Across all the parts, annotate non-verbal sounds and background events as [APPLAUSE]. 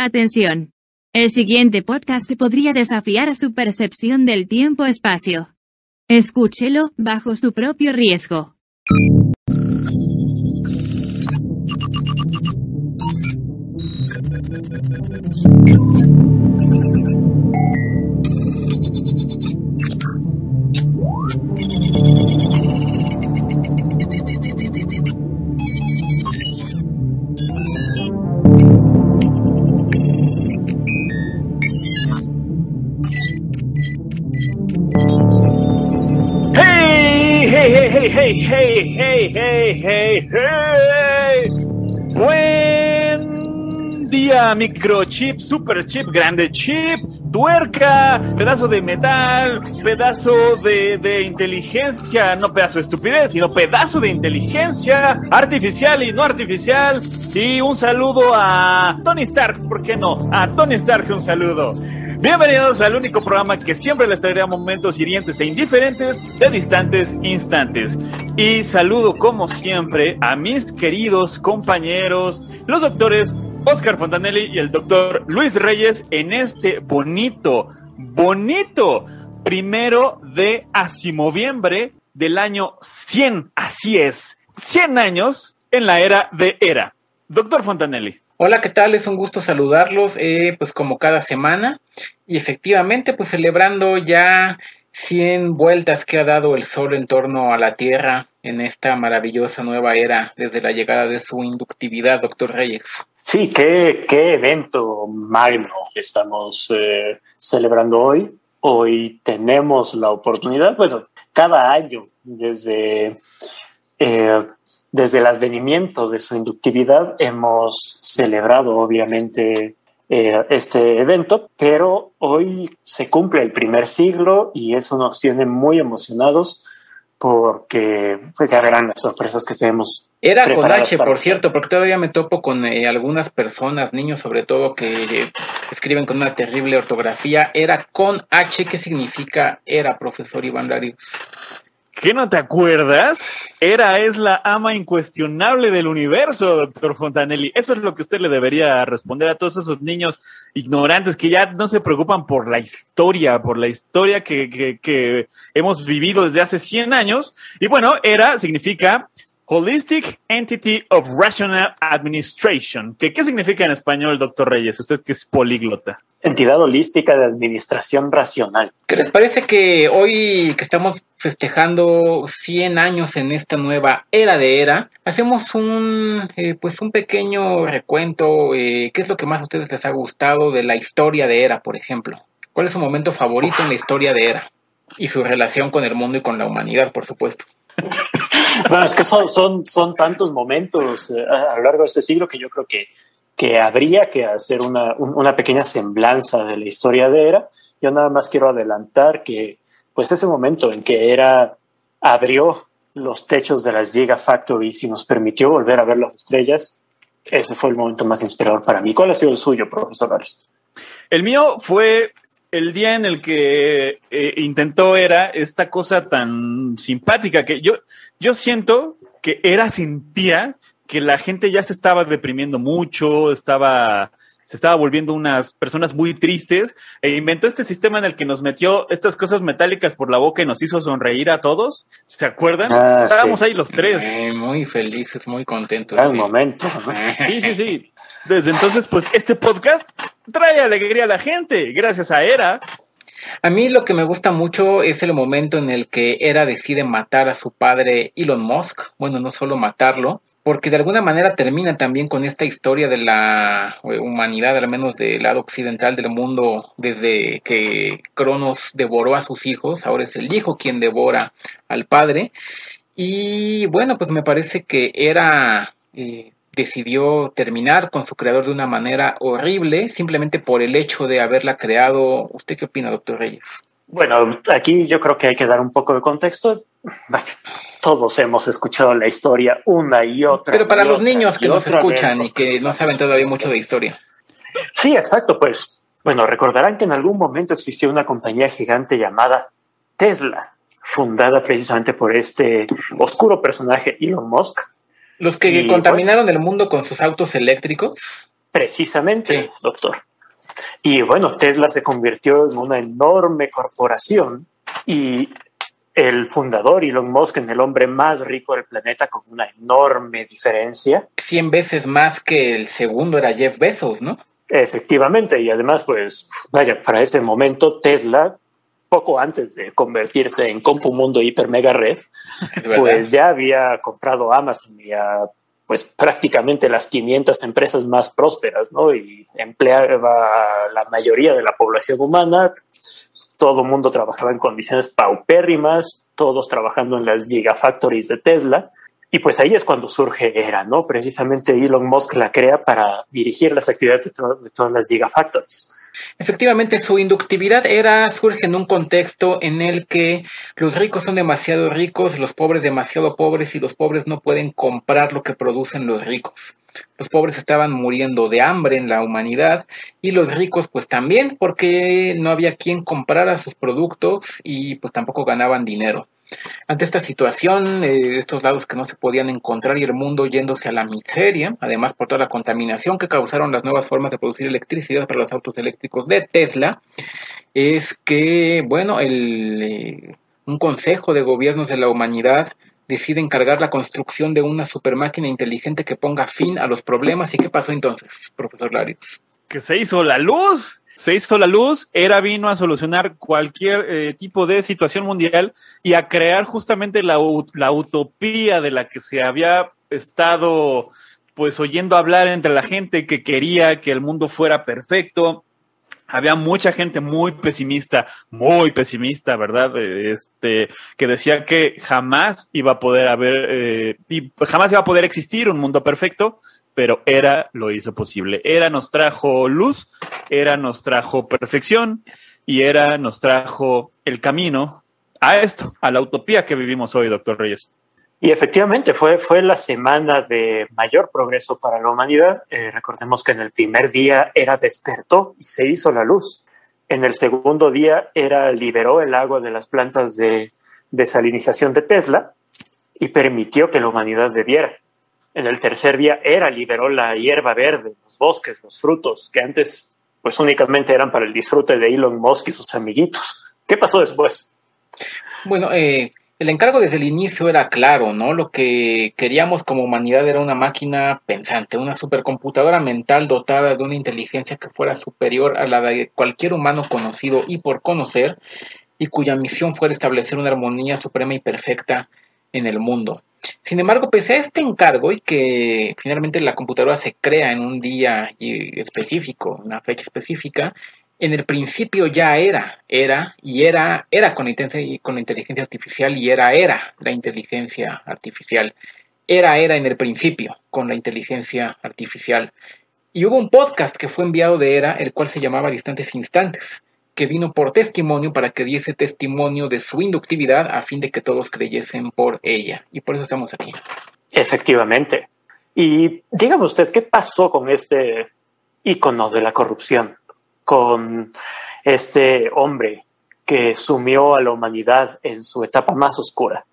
Atención. El siguiente podcast podría desafiar su percepción del tiempo-espacio. Escúchelo bajo su propio riesgo. Hey, hey, hey, hey, hey, hey. Buen día, microchip, super chip, grande chip, tuerca, pedazo de metal, pedazo de, de inteligencia, no pedazo de estupidez, sino pedazo de inteligencia artificial y no artificial. Y un saludo a Tony Stark, ¿por qué no? A Tony Stark un saludo. Bienvenidos al único programa que siempre les traerá momentos hirientes e indiferentes de distantes instantes. Y saludo como siempre a mis queridos compañeros, los doctores Oscar Fontanelli y el doctor Luis Reyes en este bonito, bonito primero de asimoviembre del año 100. Así es, 100 años en la era de era. Doctor Fontanelli. Hola, ¿qué tal? Es un gusto saludarlos, eh, pues como cada semana. Y efectivamente, pues celebrando ya 100 vueltas que ha dado el Sol en torno a la Tierra en esta maravillosa nueva era desde la llegada de su inductividad, doctor Reyes. Sí, qué, qué evento magno estamos eh, celebrando hoy. Hoy tenemos la oportunidad, bueno, cada año desde... Eh, desde el advenimiento de su inductividad hemos celebrado obviamente eh, este evento, pero hoy se cumple el primer siglo y eso nos tiene muy emocionados porque pues ya verán las sorpresas que tenemos. Era con H, por cierto, porque todavía me topo con eh, algunas personas, niños sobre todo, que escriben con una terrible ortografía. Era con H, ¿qué significa era, profesor Iván Darius? ¿Qué no te acuerdas? Era es la ama incuestionable del universo, doctor Fontanelli. Eso es lo que usted le debería responder a todos esos niños ignorantes que ya no se preocupan por la historia, por la historia que, que, que hemos vivido desde hace 100 años. Y bueno, era significa Holistic Entity of Rational Administration. ¿Qué, ¿Qué significa en español, doctor Reyes? Usted que es políglota. Entidad holística de administración racional. ¿Qué les parece que hoy que estamos festejando 100 años en esta nueva era de era, hacemos un, eh, pues un pequeño recuento? Eh, ¿Qué es lo que más a ustedes les ha gustado de la historia de era, por ejemplo? ¿Cuál es su momento favorito en la historia de era? Y su relación con el mundo y con la humanidad, por supuesto. [LAUGHS] bueno, es que son, son, son tantos momentos eh, a lo largo de este siglo que yo creo que, que habría que hacer una, una pequeña semblanza de la historia de Era. Yo nada más quiero adelantar que pues ese momento en que Era abrió los techos de las Gigafactories y nos permitió volver a ver las estrellas, ese fue el momento más inspirador para mí. ¿Cuál ha sido el suyo, profesor Ares? El mío fue el día en el que eh, intentó era esta cosa tan simpática que yo, yo siento que era sentía que la gente ya se estaba deprimiendo mucho, estaba, se estaba volviendo unas personas muy tristes e inventó este sistema en el que nos metió estas cosas metálicas por la boca y nos hizo sonreír a todos. ¿Se acuerdan? Ah, Estábamos ahí los tres. Eh, muy felices, muy contentos. Al momento. Sí, sí, sí. Desde entonces, pues este podcast trae alegría a la gente, gracias a Era. A mí lo que me gusta mucho es el momento en el que Era decide matar a su padre Elon Musk. Bueno, no solo matarlo, porque de alguna manera termina también con esta historia de la eh, humanidad, al menos del lado occidental del mundo, desde que Cronos devoró a sus hijos, ahora es el hijo quien devora al padre. Y bueno, pues me parece que era eh, decidió terminar con su creador de una manera horrible, simplemente por el hecho de haberla creado. ¿Usted qué opina, doctor Reyes? Bueno, aquí yo creo que hay que dar un poco de contexto. todos hemos escuchado la historia una y otra. Pero para los niños que nos escuchan y que no saben todavía mucho de historia. Sí, exacto, pues. Bueno, recordarán que en algún momento existió una compañía gigante llamada Tesla, fundada precisamente por este oscuro personaje Elon Musk, los que contaminaron el mundo con sus autos eléctricos. Precisamente, doctor. Y bueno, Tesla se convirtió en una enorme corporación y el fundador Elon Musk en el hombre más rico del planeta con una enorme diferencia. 100 veces más que el segundo era Jeff Bezos, ¿no? Efectivamente, y además, pues, vaya, para ese momento Tesla, poco antes de convertirse en Compumundo Hiper Mega Red, pues ya había comprado Amazon y a pues prácticamente las 500 empresas más prósperas, ¿no? Y empleaba a la mayoría de la población humana, todo el mundo trabajaba en condiciones paupérrimas, todos trabajando en las gigafactories de Tesla, y pues ahí es cuando surge ERA, ¿no? Precisamente Elon Musk la crea para dirigir las actividades de, todas las gigafactories. Efectivamente, su inductividad era surge en un contexto en el que los ricos son demasiado ricos, los pobres demasiado pobres y los pobres no pueden comprar lo que producen los ricos. Los pobres estaban muriendo de hambre en la humanidad y los ricos pues también porque no había quien comprara sus productos y pues tampoco ganaban dinero. Ante esta situación, eh, estos lados que no se podían encontrar y el mundo yéndose a la miseria, además por toda la contaminación que causaron las nuevas formas de producir electricidad para los autos eléctricos de Tesla, es que, bueno, el, eh, un consejo de gobiernos de la humanidad decide encargar la construcción de una supermáquina inteligente que ponga fin a los problemas. ¿Y qué pasó entonces, profesor Larios? Que se hizo la luz se hizo la luz, era vino a solucionar cualquier eh, tipo de situación mundial y a crear justamente la, la, utopía de la que se había estado pues oyendo hablar entre la gente que quería que el mundo fuera perfecto. Había mucha gente muy pesimista, muy pesimista, ¿verdad? Este, que decía que jamás iba a poder haber, eh, jamás iba a poder existir un mundo perfecto, pero Era lo hizo posible. Era nos trajo luz, Era nos trajo perfección y Era nos trajo el camino a esto, a la utopía que vivimos hoy, doctor Reyes. Y efectivamente fue, fue la semana de mayor progreso para la humanidad. Eh, recordemos que en el primer día Era despertó y se hizo la luz. En el segundo día Era liberó el agua de las plantas de desalinización de Tesla y permitió que la humanidad bebiera en el tercer día era liberó la hierba verde, los bosques, los frutos, que antes pues únicamente eran para el disfrute de Elon Musk y sus amiguitos. ¿Qué pasó después? Bueno, eh, el encargo desde el inicio era claro, ¿no? Lo que queríamos como humanidad era una máquina pensante, una supercomputadora mental dotada de una inteligencia que fuera superior a la de cualquier humano conocido y por conocer, y cuya misión fuera establecer una armonía suprema y perfecta en el mundo. Sin embargo, pese a este encargo y que finalmente la computadora se crea en un día específico, una fecha específica, en el principio ya era, era y era, era con, con la inteligencia artificial y era, era la inteligencia artificial. Era, era en el principio con la inteligencia artificial. Y hubo un podcast que fue enviado de ERA, el cual se llamaba Distantes Instantes que vino por testimonio para que diese testimonio de su inductividad a fin de que todos creyesen por ella. Y por eso estamos aquí. Efectivamente. Y dígame usted, ¿qué pasó con este ícono de la corrupción? Con este hombre que sumió a la humanidad en su etapa más oscura.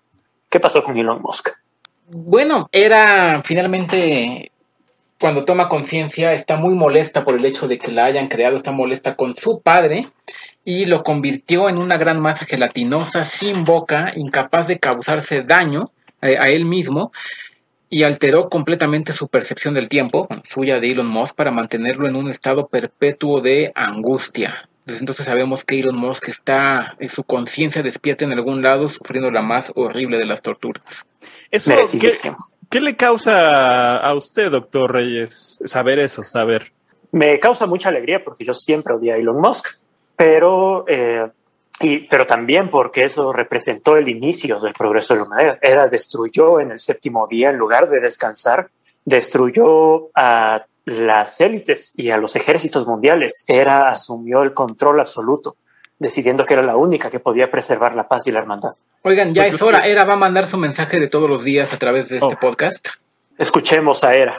¿Qué pasó con Elon Musk? Bueno, era finalmente cuando toma conciencia, está muy molesta por el hecho de que la hayan creado, está molesta con su padre y lo convirtió en una gran masa gelatinosa, sin boca, incapaz de causarse daño eh, a, él mismo y alteró completamente su percepción del tiempo, suya de Elon Musk, para mantenerlo en un estado perpetuo de angustia. Desde entonces sabemos que Elon Musk está, en su conciencia despierta en algún lado, sufriendo la más horrible de las torturas. Eso, ¿Qué le causa a usted, doctor Reyes, saber eso, saber? Me causa mucha alegría porque yo siempre odié a Elon Musk, pero, eh, y, pero también porque eso representó el inicio del progreso de la humanidad. Era destruyó en el séptimo día, en lugar de descansar, destruyó a las élites y a los ejércitos mundiales. Era asumió el control absoluto decidiendo que era la única que podía preservar la paz y la hermandad. Oigan, ya pues es hora. Era va a mandar su mensaje de todos los días a través de este oh. podcast. Escuchemos a Era.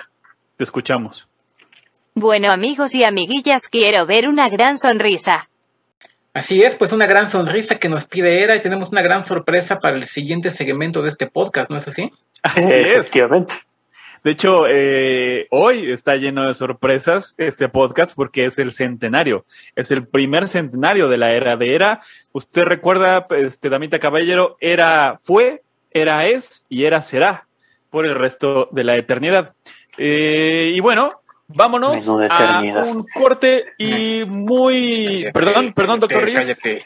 Te escuchamos. Bueno, amigos y amiguillas, quiero ver una gran sonrisa. Así es, pues una gran sonrisa que nos pide Era y tenemos una gran sorpresa para el siguiente segmento de este podcast, ¿no es así? Así Efectivamente. De hecho, eh, hoy está lleno de sorpresas este podcast porque es el centenario. Es el primer centenario de la era de era. Usted recuerda, este, Damita Caballero, era fue, era es y era será por el resto de la eternidad. Eh, y bueno, vámonos a un corte y muy... Cállate, Perdón, perdón, doctor Ríos. cállate.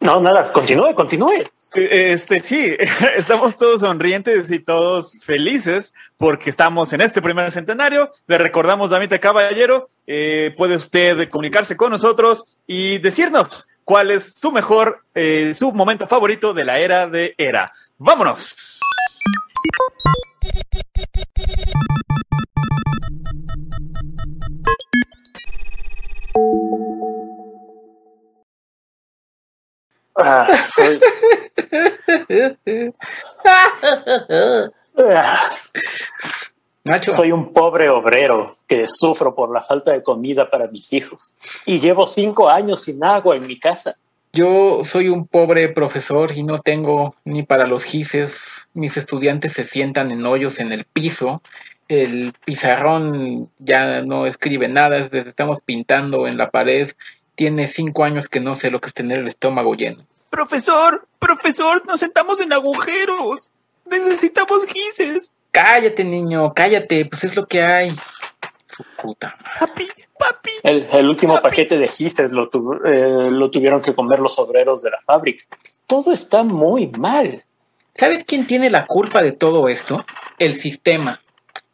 No, nada, continúe, continúe. Eh, Este sí, [LAUGHS] estamos todos sonrientes y todos felices porque estamos en este primer centenario. Le recordamos, Damita Caballero, eh, puede usted comunicarse con nosotros y decirnos cuál es su mejor, eh, su momento favorito de la era de era. ¡Vámonos! Ah, soy, Nacho, soy un pobre obrero que sufro por la falta de comida para mis hijos y llevo cinco años sin agua en mi casa. yo soy un pobre profesor y no tengo ni para los gises. Mis estudiantes se sientan en hoyos en el piso. El pizarrón ya no escribe nada, es desde estamos pintando en la pared. Tiene cinco años que no sé lo que es tener el estómago lleno. Profesor, profesor, nos sentamos en agujeros. Necesitamos gises. Cállate, niño, cállate, pues es lo que hay. Su puta madre. Papi, papi. El, el último Papi. paquete de gises lo, tu- eh, lo tuvieron que comer los obreros de la fábrica. Todo está muy mal. ¿Sabes quién tiene la culpa de todo esto? El sistema.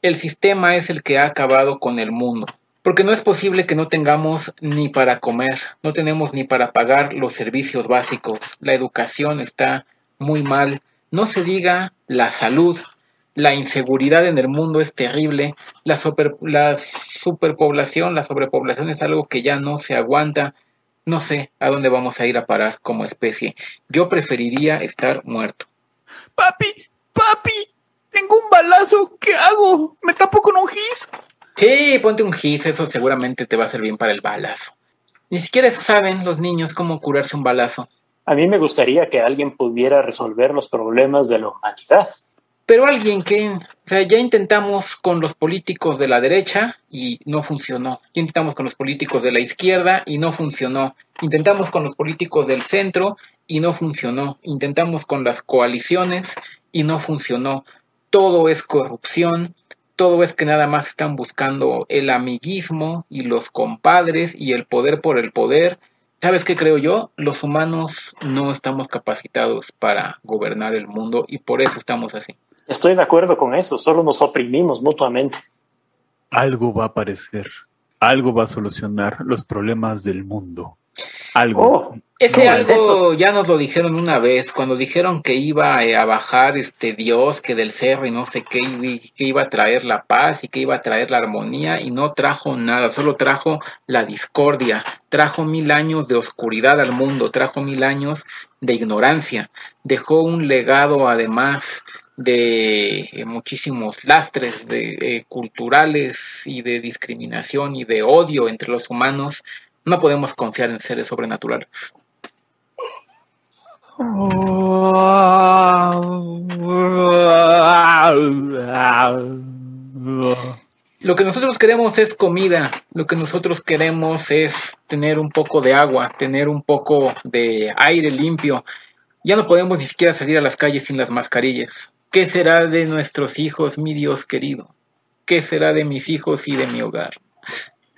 El sistema es el que ha acabado con el mundo. Porque no es posible que no tengamos ni para comer, no tenemos ni para pagar los servicios básicos. La educación está muy mal. No se diga la salud. La inseguridad en el mundo es terrible. La, super- la superpoblación, la sobrepoblación es algo que ya no se aguanta. No sé a dónde vamos a ir a parar como especie. Yo preferiría estar muerto. Papi, papi. Tengo un balazo. ¿Qué hago? ¿Me tapo con un gis? Sí, ponte un gis, eso seguramente te va a servir bien para el balazo. Ni siquiera eso saben los niños cómo curarse un balazo. A mí me gustaría que alguien pudiera resolver los problemas de la humanidad. Pero alguien que, o sea, ya intentamos con los políticos de la derecha y no funcionó. Ya intentamos con los políticos de la izquierda y no funcionó. Intentamos con los políticos del centro y no funcionó. Intentamos con las coaliciones y no funcionó. Todo es corrupción. Todo es que nada más están buscando el amiguismo y los compadres y el poder por el poder. ¿Sabes qué creo yo? Los humanos no estamos capacitados para gobernar el mundo y por eso estamos así. Estoy de acuerdo con eso, solo nos oprimimos mutuamente. Algo va a aparecer. Algo va a solucionar los problemas del mundo. Algo. Oh, Ese ¿Cómo es algo eso? ya nos lo dijeron una vez, cuando dijeron que iba eh, a bajar este Dios, que del cerro y no sé qué, y que iba a traer la paz y que iba a traer la armonía, y no trajo nada, solo trajo la discordia, trajo mil años de oscuridad al mundo, trajo mil años de ignorancia, dejó un legado además de eh, muchísimos lastres de, eh, culturales y de discriminación y de odio entre los humanos. No podemos confiar en seres sobrenaturales. Lo que nosotros queremos es comida, lo que nosotros queremos es tener un poco de agua, tener un poco de aire limpio. Ya no podemos ni siquiera salir a las calles sin las mascarillas. ¿Qué será de nuestros hijos, mi Dios querido? ¿Qué será de mis hijos y de mi hogar?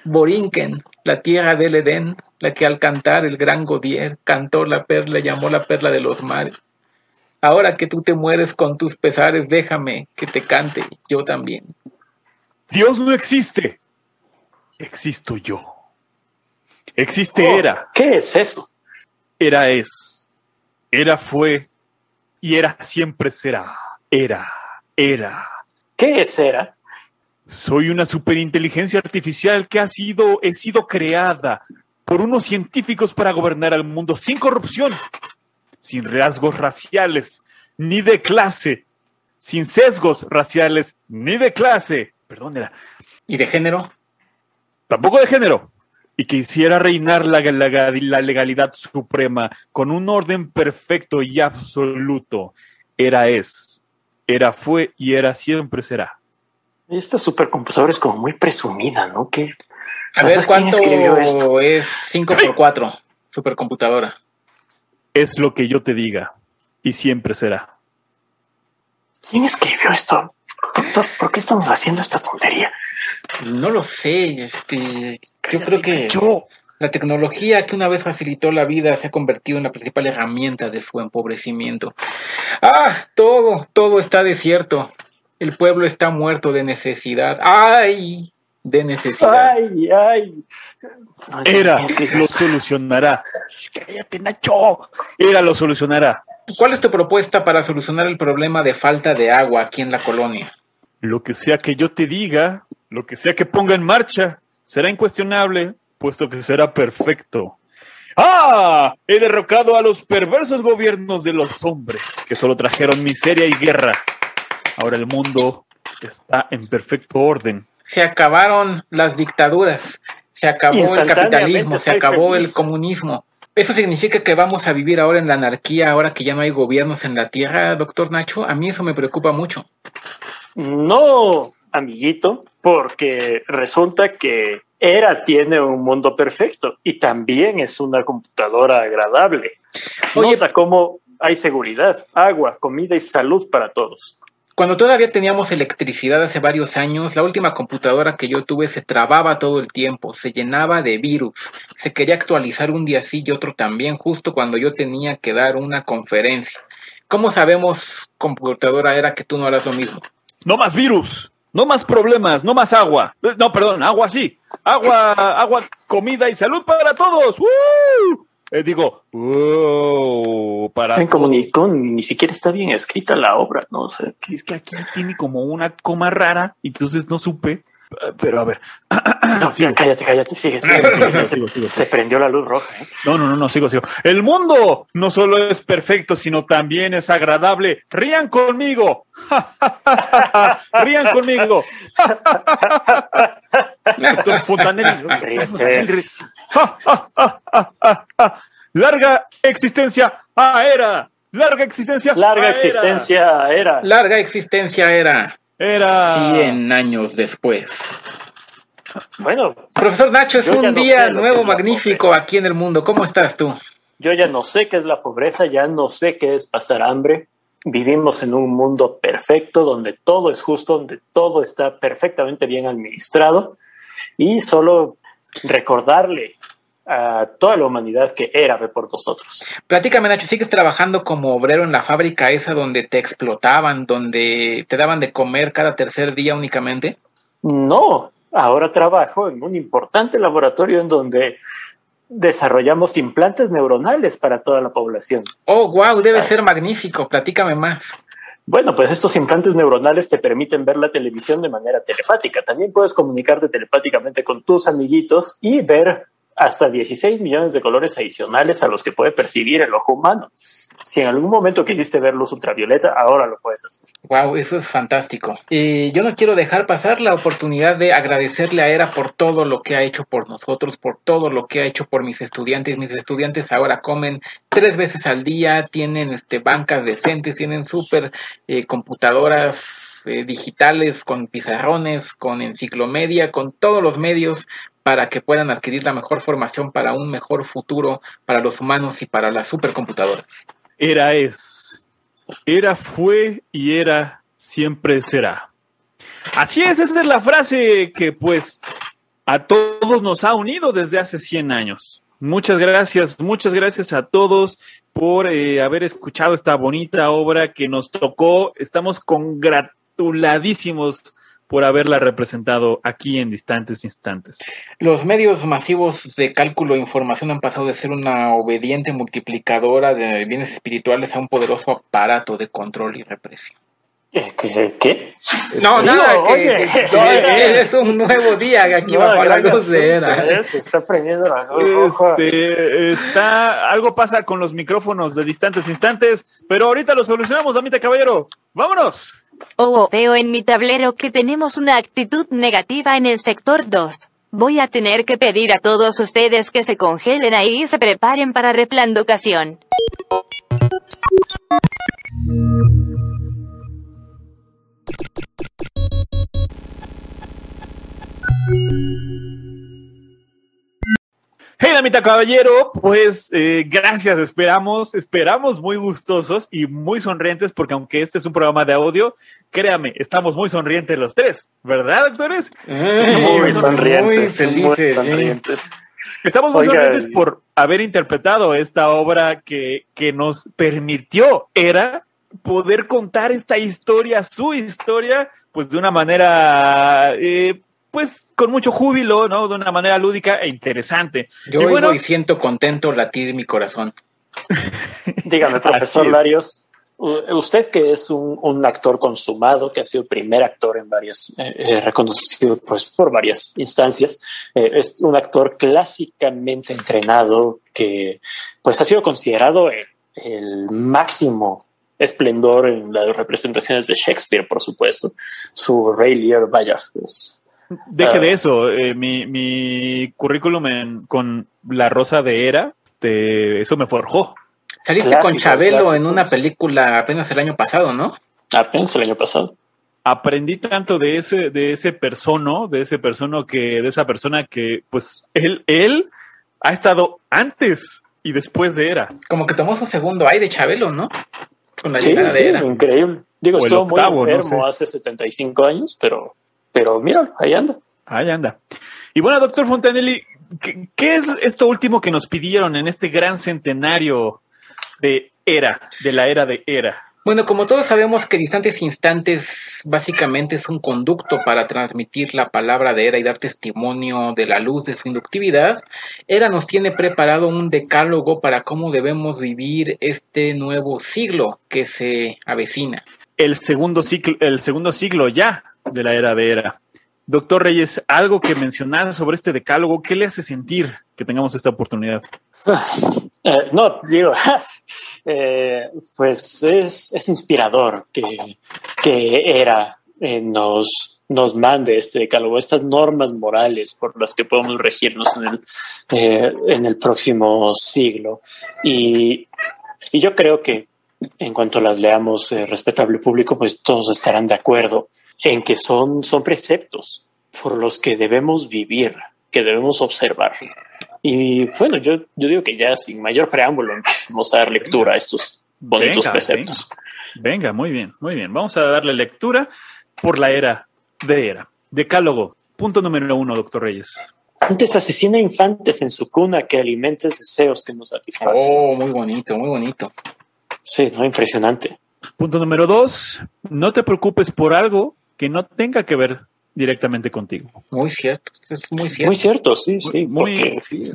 Borinquen, la tierra del Edén, la que al cantar el gran Godier cantó la perla, llamó la perla de los mares. Ahora que tú te mueres con tus pesares, déjame que te cante yo también. Dios no existe. Existo yo. Existe Oh, era. ¿Qué es eso? Era es. Era fue. Y era siempre será. Era. Era. ¿Qué es era? Soy una superinteligencia artificial que ha sido, he sido creada por unos científicos para gobernar al mundo sin corrupción, sin rasgos raciales, ni de clase, sin sesgos raciales, ni de clase, perdón, era, ¿Y de género? tampoco de género, y que hiciera reinar la, la- la legalidad suprema con un orden perfecto y absoluto. Era es, era fue y era siempre será. Esta supercomputadora es como muy presumida, ¿no? ¿Qué? A ver, ¿cuánto es 5 por 4 supercomputadora? Es lo que yo te diga y siempre será. ¿Quién escribió esto? Doctor, ¿por qué estamos haciendo esta tontería? No lo sé, este, yo creo que yo. la tecnología que una vez facilitó la vida se ha convertido en la principal herramienta de su empobrecimiento. Ah, todo, todo está desierto. El pueblo está muerto de necesidad. ¡Ay! De necesidad. ¡Ay, ay! Era lo solucionará. Cállate, Nacho. Era lo solucionará. ¿Cuál es tu propuesta para solucionar el problema de falta de agua aquí en la colonia? Lo que sea que yo te diga, lo que sea que ponga en marcha, será incuestionable, puesto que será perfecto. ¡Ah! He derrocado a los perversos gobiernos de los hombres, que solo trajeron miseria y guerra. Ahora el mundo está en perfecto orden. Se acabaron las dictaduras, se acabó el capitalismo, se acabó el comunismo. ¿Eso significa que vamos a vivir ahora en la anarquía, ahora que ya no hay gobiernos en la Tierra, doctor Nacho? A mí eso me preocupa mucho. No, amiguito, porque resulta que ERA tiene un mundo perfecto y también es una computadora agradable. Oye, Nota cómo hay seguridad, agua, comida y salud para todos. Cuando todavía teníamos electricidad hace varios años, la última computadora que yo tuve se trababa todo el tiempo, se llenaba de virus, se quería actualizar un día sí y otro también, justo cuando yo tenía que dar una conferencia. ¿Cómo sabemos, computadora, era que tú no harás lo mismo? No más virus, no más problemas, no más agua. No, perdón, agua sí. Agua, agua, comida y salud para todos. Eh, digo, para. En ni, siquiera está bien escrita la obra, no sé. Es que aquí tiene como una coma rara, y entonces no supe. Pero a ver. No, [COUGHS] cállate, cállate, sigue, sigue. [LAUGHS] se, prendió la luz roja. ¿eh? No, no, no, no, sigo, sigo. El mundo no solo es perfecto, sino también es agradable. Rían conmigo. [LAUGHS] Rían conmigo. [LAUGHS] Larga existencia a era. Larga existencia. Larga existencia era. Larga existencia era. Era. 100 años después. Bueno. Profesor Nacho, es un día nuevo, magnífico aquí en el mundo. ¿Cómo estás tú? Yo ya no sé qué es la pobreza, ya no sé qué es pasar hambre. Vivimos en un mundo perfecto donde todo es justo, donde todo está perfectamente bien administrado y solo recordarle a toda la humanidad que era por nosotros. Platícame, Nacho, ¿sigues trabajando como obrero en la fábrica esa donde te explotaban, donde te daban de comer cada tercer día únicamente? No, ahora trabajo en un importante laboratorio en donde desarrollamos implantes neuronales para toda la población. Oh, wow, debe ah. ser magnífico. Platícame más. Bueno, pues estos implantes neuronales te permiten ver la televisión de manera telepática. También puedes comunicarte telepáticamente con tus amiguitos y ver hasta 16 millones de colores adicionales a los que puede percibir el ojo humano. Si en algún momento quisiste ver luz ultravioleta, ahora lo puedes hacer. Wow, eso es fantástico. Y yo no quiero dejar pasar la oportunidad de agradecerle a ERA por todo lo que ha hecho por nosotros, por todo lo que ha hecho por mis estudiantes. Mis estudiantes ahora comen tres veces al día, tienen este, bancas decentes, tienen súper eh, computadoras eh, digitales con pizarrones, con enciclomedia, con todos los medios para que puedan adquirir la mejor formación para un mejor futuro para los humanos y para las supercomputadoras. Era es, era fue y era siempre será. Así es, esa es la frase que pues a todos nos ha unido desde hace 100 años. Muchas gracias, muchas gracias a todos por eh, haber escuchado esta bonita obra que nos tocó. Estamos congratuladísimos por haberla representado aquí en distantes instantes. Los medios masivos de cálculo e información han pasado de ser una obediente multiplicadora de bienes espirituales a un poderoso aparato de control y represión. ¿Qué? ¿Qué? No, nada, que, [LAUGHS] es un nuevo día aquí bajo la luz de Se está prendiendo la este, está, algo pasa con los micrófonos de distantes instantes, pero ahorita lo solucionamos, amita caballero. ¡Vámonos! Oh, veo en mi tablero que tenemos una actitud negativa en el sector 2. Voy a tener que pedir a todos ustedes que se congelen ahí y se preparen para replandocación. Hey, damita caballero, pues eh, gracias, esperamos, esperamos muy gustosos y muy sonrientes, porque aunque este es un programa de audio, créame, estamos muy sonrientes los tres, ¿verdad, doctores? Muy sonrientes, muy muy felices, sí. sonrientes. Estamos muy Oiga, sonrientes por haber interpretado esta obra que, que nos permitió, era poder contar esta historia, su historia, pues de una manera, eh, pues con mucho júbilo, ¿no? De una manera lúdica e interesante. Yo Y oigo bueno- y siento contento latir mi corazón. [LAUGHS] Dígame, profesor. Larios, usted que es un, un actor consumado, que ha sido primer actor en varias, eh, eh, reconocido pues, por varias instancias, eh, es un actor clásicamente entrenado que pues ha sido considerado el, el máximo esplendor en las representaciones de Shakespeare, por supuesto. Su Rey Lear, vaya, es Deje Ah. de eso, eh, mi, mi currículum en- con La Rosa de Era, este, eso me forjó. Saliste Clásico, con Chabelo en una película apenas el año pasado, ¿no? apenas el año pasado. Aprendí tanto de ese, de ese persono, de ese persono que, de esa persona que, pues, él, él ha estado antes y después de Era. Como que tomó su segundo aire Chabelo, ¿no? Con la Sí, llegada sí, de Era. increíble. Digo, O estuvo octavo, muy no enfermo sé. hace 75 años, pero, pero mira, ahí anda. Ahí anda. Y bueno, doctor Fontanelli, ¿qué, qué es esto último que nos pidieron en este gran centenario de Era, de la era de Era? Bueno, como todos sabemos que Distantes Instantes básicamente es un conducto para transmitir la palabra de Era y dar testimonio de la luz de su inductividad, Era nos tiene preparado un decálogo para cómo debemos vivir este nuevo siglo que se avecina. el segundo ciclo, el segundo siglo ya de la era de era. Doctor Reyes, algo que mencionar sobre este decálogo, ¿qué le hace sentir que tengamos esta oportunidad? [LAUGHS] Eh, no, digo, [LAUGHS] eh, pues es, es inspirador que, que era eh, nos, nos mande este decálogo, estas normas morales por las que podemos regirnos en el, en el próximo siglo. Y, y yo creo que en cuanto las leamos, respetable público, pues todos estarán de acuerdo en que son, son preceptos por los que debemos vivir, que debemos observar. Y bueno, yo, yo digo que ya sin mayor preámbulo empecemos a dar lectura a estos bonitos Venga, preceptos. Venga, muy bien, muy bien. Vamos a darle lectura por la era de era. Decálogo, punto número uno, doctor Reyes. Antes asesina infantes en su cuna que alimentes deseos que nos satisfagan. Oh, muy bonito, muy bonito. Sí, no, impresionante. Punto número dos, no te preocupes por algo que no tenga que ver directamente contigo. Muy cierto, es muy cierto. Muy cierto, sí, sí. Muy- porque- sí.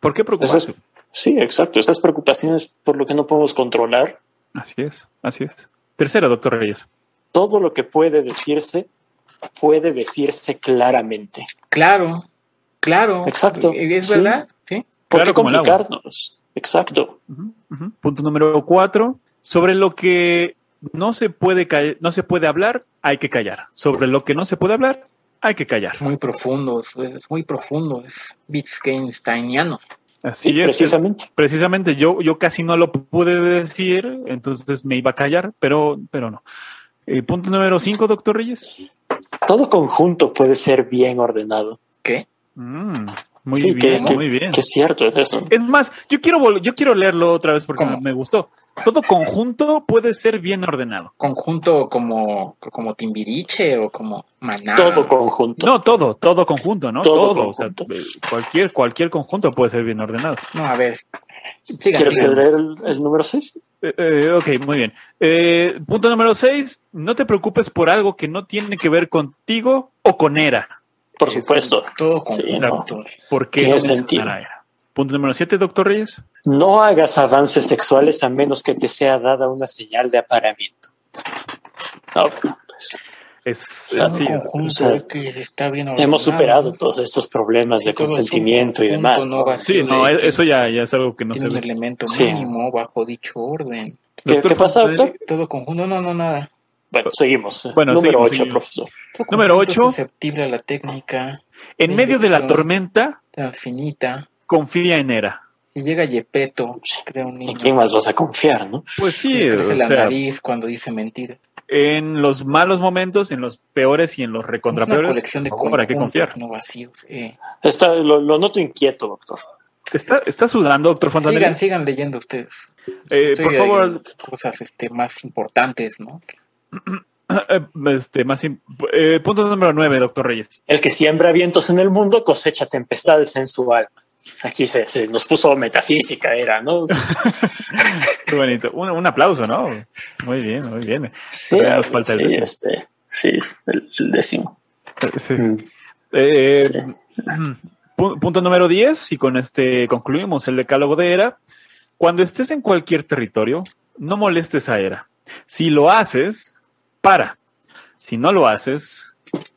¿Por qué preocuparse? Esas- sí, exacto. Esas preocupaciones por lo que no podemos controlar, Así es, así es. Tercera, doctor Reyes. todo lo que puede decirse, puede decirse claramente. Claro, claro. Exacto, ¿Es sí. verdad? Sí. ¿Por Claro qué complicarnos? Exacto. Punto número cuatro. Sobre lo que no se puede no se puede hablar, hay que callar. Sobre lo que no se puede hablar, hay que callar. Muy profundo, es, es muy profundo, es Wittgensteiniano. Así Sí, es. precisamente. Precisamente yo, yo casi no lo pude decir, entonces me iba a callar, pero, pero no. Eh, punto número cinco, doctor Reyes. Todo conjunto puede ser bien ordenado. ¿Qué? Mm, muy Sí, que- bien, que- muy bien. Que es cierto es eso. Es más, yo quiero, vol- yo quiero leerlo otra vez porque ¿Cómo? me, gustó. Todo conjunto puede ser bien ordenado. Conjunto como, como Timbiriche o como Maná. Todo conjunto. No, todo, todo conjunto, ¿no? Todo Todo. o sea, cualquier, cualquier conjunto puede ser bien ordenado. No, a ver. Sigan, ¿Quieres sigan. leer el, el número 6? Eh, eh, ok, muy bien. Eh, punto número seis. No te preocupes por algo que no tiene que ver contigo o con Era. Por supuesto. Todo Sí, conjunto. ¿Por qué no sentido. Punto número siete, doctor Reyes. No hagas avances sexuales a menos que te sea dada una señal de aparamiento. No, pues, Es, sí, conjunto o sea, está bien hemos superado todos estos problemas de consentimiento y conjunto, demás. no ¿no? sí, no, de e- eso ya, ya es algo que no se Tiene un ve. elemento Sí. mínimo bajo dicho orden. ¿Qué, qué pasa, doctor? Todo conjunto. No, no, nada. Bueno, seguimos. Bueno, número seguimos, 8, seguimos. profesor. Número conjunto es ocho. susceptible a la técnica En medio de la tormenta, transfinita. confía en Era. Y llega Yepeto, creo un ¿En niño. quién más vas a confiar, no? Pues sí, le o crece la sea, nariz cuando dice mentira. en los malos momentos, en los peores y en los recontrapeores. Una colección de hay que confiar. no vacíos. eh. Está, lo, lo noto inquieto, doctor. ¿Está, está sudando, doctor Fontanelli? Sigan, sigan leyendo ustedes. Eh, por favor, en Cosas este, más importantes, ¿no? [COUGHS] este, más eh, punto número 9, doctor Reyes. El que siembra vientos en el mundo cosecha tempestades en su alma. Aquí se, se nos puso metafísica, era, ¿no? [LAUGHS] Qué bonito. Un, un aplauso, ¿no? Muy bien, muy bien. Sí, nos falta el sí, este, sí, el, el décimo. Sí. Mm, Eh, sí. [CLEARS THROAT] Punto número 10, y con este concluimos el decálogo de Era. Cuando estés en cualquier territorio, no molestes a Era. Si lo haces, para. Si no lo haces,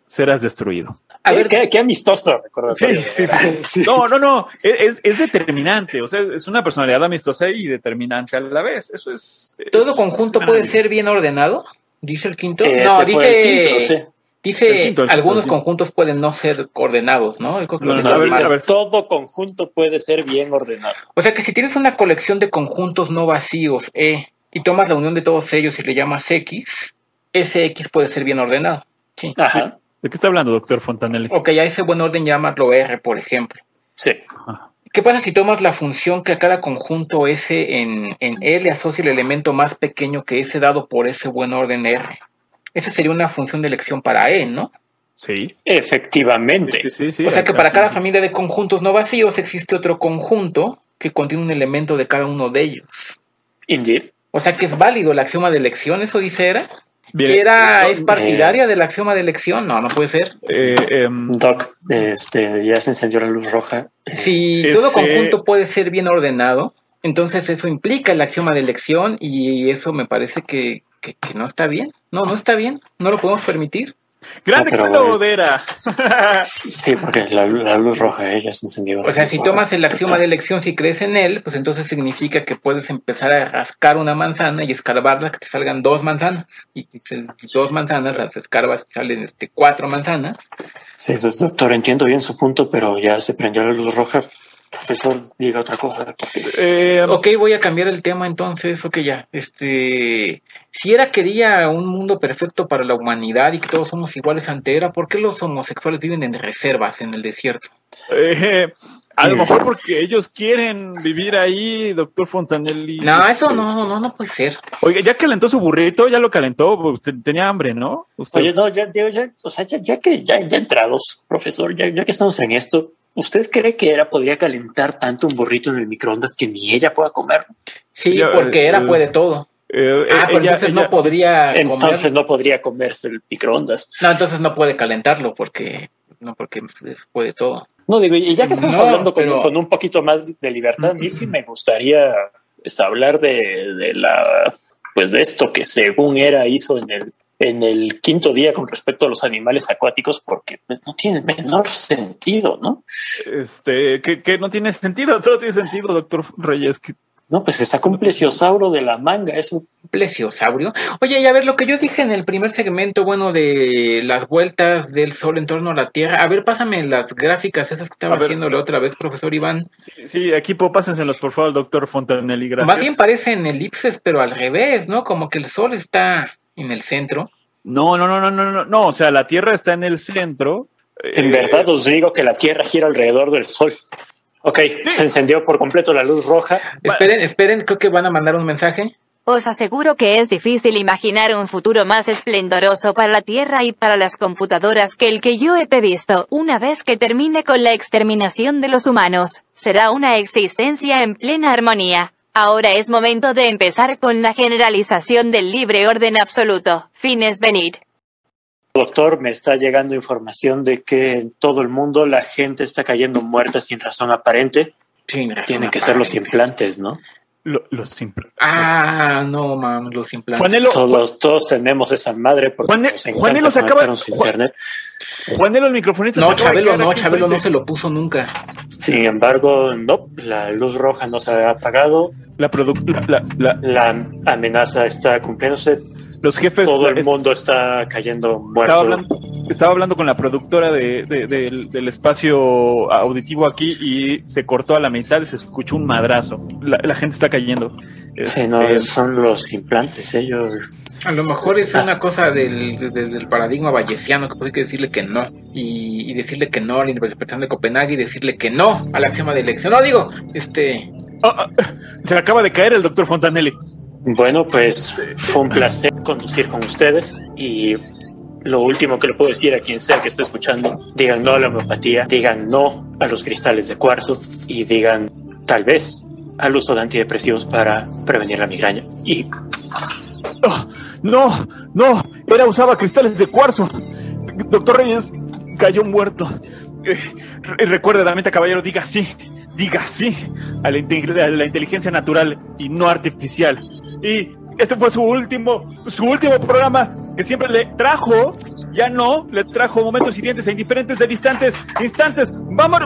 serás destruido. A ver, qué, qué amistoso. Sí, sí, sí. [LAUGHS] Sí. No, no, no. Es, es determinante. O sea, es una personalidad amistosa y determinante a la vez. Eso es. es ¿todo conjunto puede ser bien ordenado? Dice el quinto. Ese no, dice, el quinto, sí. dice El quinto, el quinto, algunos quinto. conjuntos pueden no ser ordenados, ¿no? Yo creo que lo No, a ver, a ver. Todo conjunto puede ser bien ordenado. O sea que si tienes una colección de conjuntos no vacíos, E, y tomas la unión de todos ellos y le llamas X, ese X puede ser bien ordenado. Sí. Ajá. ¿De qué está hablando, doctor Fontanelli? Ok, a ese buen orden llamarlo R, por ejemplo. Sí. ¿Qué pasa si tomas la función que a cada conjunto S en, en E le asocia el elemento más pequeño que S dado por ese buen orden R? Esa sería una función de elección para E, ¿no? Sí. Efectivamente. Sí, sí, sí. o sea que para cada familia de conjuntos no vacíos existe otro conjunto que contiene un elemento de cada uno de ellos. Indeed. O sea que es válido el axioma de elección, ¿eso dice Era? Bien. ¿Era Eh, es partidaria del axioma de elección? No, no puede ser. eh, em, Doc, este, ya se encendió la luz roja. Eh, Si Este- todo conjunto puede ser bien ordenado, entonces eso implica el axioma de elección y eso me parece que, que- que no está bien. No, no está bien. No lo podemos permitir. Grande No, pero- decálogo de Era. Sí, porque la, la luz roja ya se encendió. O sea, si tomas el axioma de elección, si crees en él, pues entonces significa que puedes empezar a rascar una manzana y escarbarla, que te salgan dos manzanas. Y dos manzanas las escarbas, salen este, cuatro manzanas. Sí, doctor, entiendo bien su punto, pero ya se prendió la luz roja. Profesor, diga otra cosa. porque- Eh, Ok, voy a cambiar el tema entonces. Ok, ya. Este, si era quería un mundo perfecto para la humanidad y que todos somos iguales ante era, ¿por qué los homosexuales viven en reservas en el desierto? eh, a lo mejor porque ellos quieren vivir ahí, doctor Fontanelli. No, Este, eso no, no, no puede ser. Oiga, ya calentó su burrito, ya lo calentó, pues, te- tenía hambre, ¿no? Usted. Oye, no, ya, ya, ya, o sea, ya, ya que ya, ya entrados, profesor, ya, ya que estamos en esto, ¿usted cree que era podría calentar tanto un burrito en el microondas que ni ella pueda comer? Sí, Ya, porque era eh, puede todo. Eh, Ah, pero ella- entonces ella- no podría Entonces comer. no podría comerse el microondas. No, entonces no puede calentarlo porque no porque puede todo. No, digo, y ya que estamos No, hablando con, pero- con un poquito más de libertad, a mí sí me gustaría pues, hablar de, de la pues de esto que según era hizo en el en el quinto día con respecto a los animales acuáticos, porque no tiene el menor sentido, ¿no? Este, que, que no tiene sentido, [LAUGHS] todo tiene sentido, doctor Reyes. que- No, pues se sacó un plesiosauro de la manga, eso Plesiosaurio. Oye, y a ver, lo que yo dije en el primer segmento, bueno, de las vueltas del Sol en torno a la Tierra. A ver, pásame las gráficas esas que estaba la otra vez, profesor Iván. Sí, sí, equipo, pásenselos por favor, doctor Fontanelli, gracias. Más bien parecen elipses, pero al revés, ¿no? Como que el Sol está en el centro. No, no, no, no, no, no, no, o sea, la Tierra está en el centro. En eh, verdad os digo que la Tierra gira alrededor del Sol. Ok, se encendió por completo la luz roja. Esperen, esperen, creo que van a mandar un mensaje. Os aseguro que es difícil imaginar un futuro más esplendoroso para la Tierra y para las computadoras que el que yo he previsto. Una vez que termine con la exterminación de los humanos, será una existencia en plena armonía. Ahora es momento de empezar con la generalización del libre orden absoluto. Fines venid. Doctor, me está llegando información de que en todo el mundo la gente está cayendo muerta sin razón aparente. Sí, razón Tienen que ser los implantes, ¿no? lo- los simple. Ah, no, mames, los implantes. Juanelo, Todos, todos tenemos esa madre porque Juane- nos encanta Juanelo se acaba- conectarnos a Juan- internet. Juanelo, el microfonista. No, Chabelo, no, Chabelo no se lo puso nunca. Sin embargo, no, la luz roja no se ha apagado, La la- la- la- amenaza está cumpliéndose, los jefes. todo el mundo está cayendo Estaba muerto. hablando, estaba hablando con la productora de, de- del, del espacio auditivo aquí y se cortó a la mitad y se escuchó un madrazo. La, la gente está cayendo. Sí, no, Este, son los implantes, ellos. A lo mejor es una cosa del, del, del paradigma bayesiano que puede que decirle que no. Y, y, decirle que no a la interpretación de Copenhague y decirle que no al axioma de elección. No, digo, este. Oh, oh, se acaba de caer el doctor Fontanelli. Bueno, pues fue un placer conducir con ustedes y lo último que le puedo decir a quien sea que esté escuchando, digan no a la homeopatía, digan no a los cristales de cuarzo y digan tal vez al uso de antidepresivos para prevenir la migraña. Y oh, no, no, era usaba cristales de cuarzo. Doctor Reyes cayó muerto. Eh, recuerde, Damita Caballero, diga sí, diga sí a la, inteligencia natural y no artificial. Y este fue su último, su último programa que siempre le trajo, ya no, le trajo momentos hirientes e indiferentes de distantes instantes. ¡Vamos!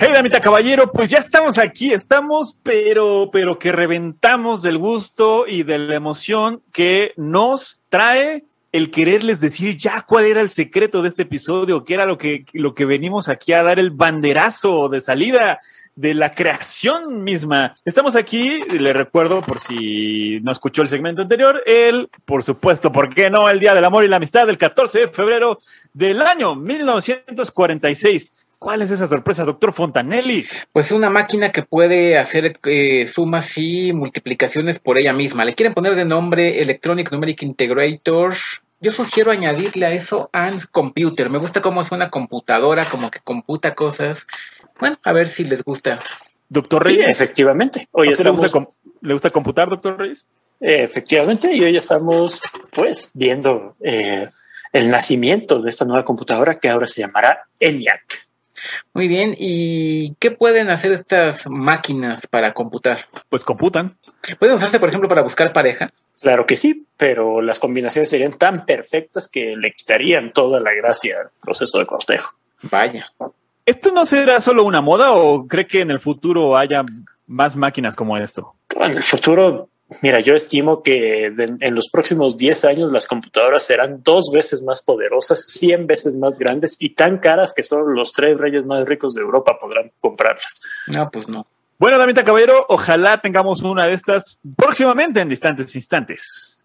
Hey, damita caballero, pues ya estamos aquí, estamos, pero, pero que reventamos del gusto y de la emoción que nos trae el quererles decir ya cuál era el secreto de este episodio, qué era lo que, lo que venimos aquí a dar el banderazo de salida de la creación misma. Estamos aquí, le recuerdo por si no escuchó el segmento anterior, el, por supuesto, ¿por qué no? El Día del Amor y la Amistad del 14 de febrero del año 1946. ¿Cuál es esa sorpresa, doctor Fontanelli? Pues una máquina que puede hacer eh, sumas y multiplicaciones por ella misma. Le quieren poner de nombre Electronic Numeric Integrator. Yo sugiero añadirle a eso ANS Computer. Me gusta cómo es una computadora, como que computa cosas. Bueno, a ver si les gusta. Doctor Reyes. Sí, efectivamente. Hoy estamos... le, gusta ¿Le gusta computar, doctor Reyes? Eh, efectivamente, y hoy estamos pues viendo eh, el nacimiento de esta nueva computadora que ahora se llamará ENIAC. Muy bien, ¿y qué pueden hacer estas máquinas para computar? Pues computan. ¿Pueden usarse, por ejemplo, para buscar pareja? Claro que sí, pero las combinaciones serían tan perfectas que le quitarían toda la gracia al proceso de cortejo. Vaya. ¿Esto no será solo una moda o cree que en el futuro haya más máquinas como esto? En el futuro Mira, yo estimo que de, en los próximos 10 años las computadoras serán dos veces más poderosas, 100 veces más grandes y tan caras que solo los tres reyes más ricos de Europa podrán comprarlas. No, pues no. Bueno, Damita Caballero, ojalá tengamos una de estas próximamente en distantes instantes.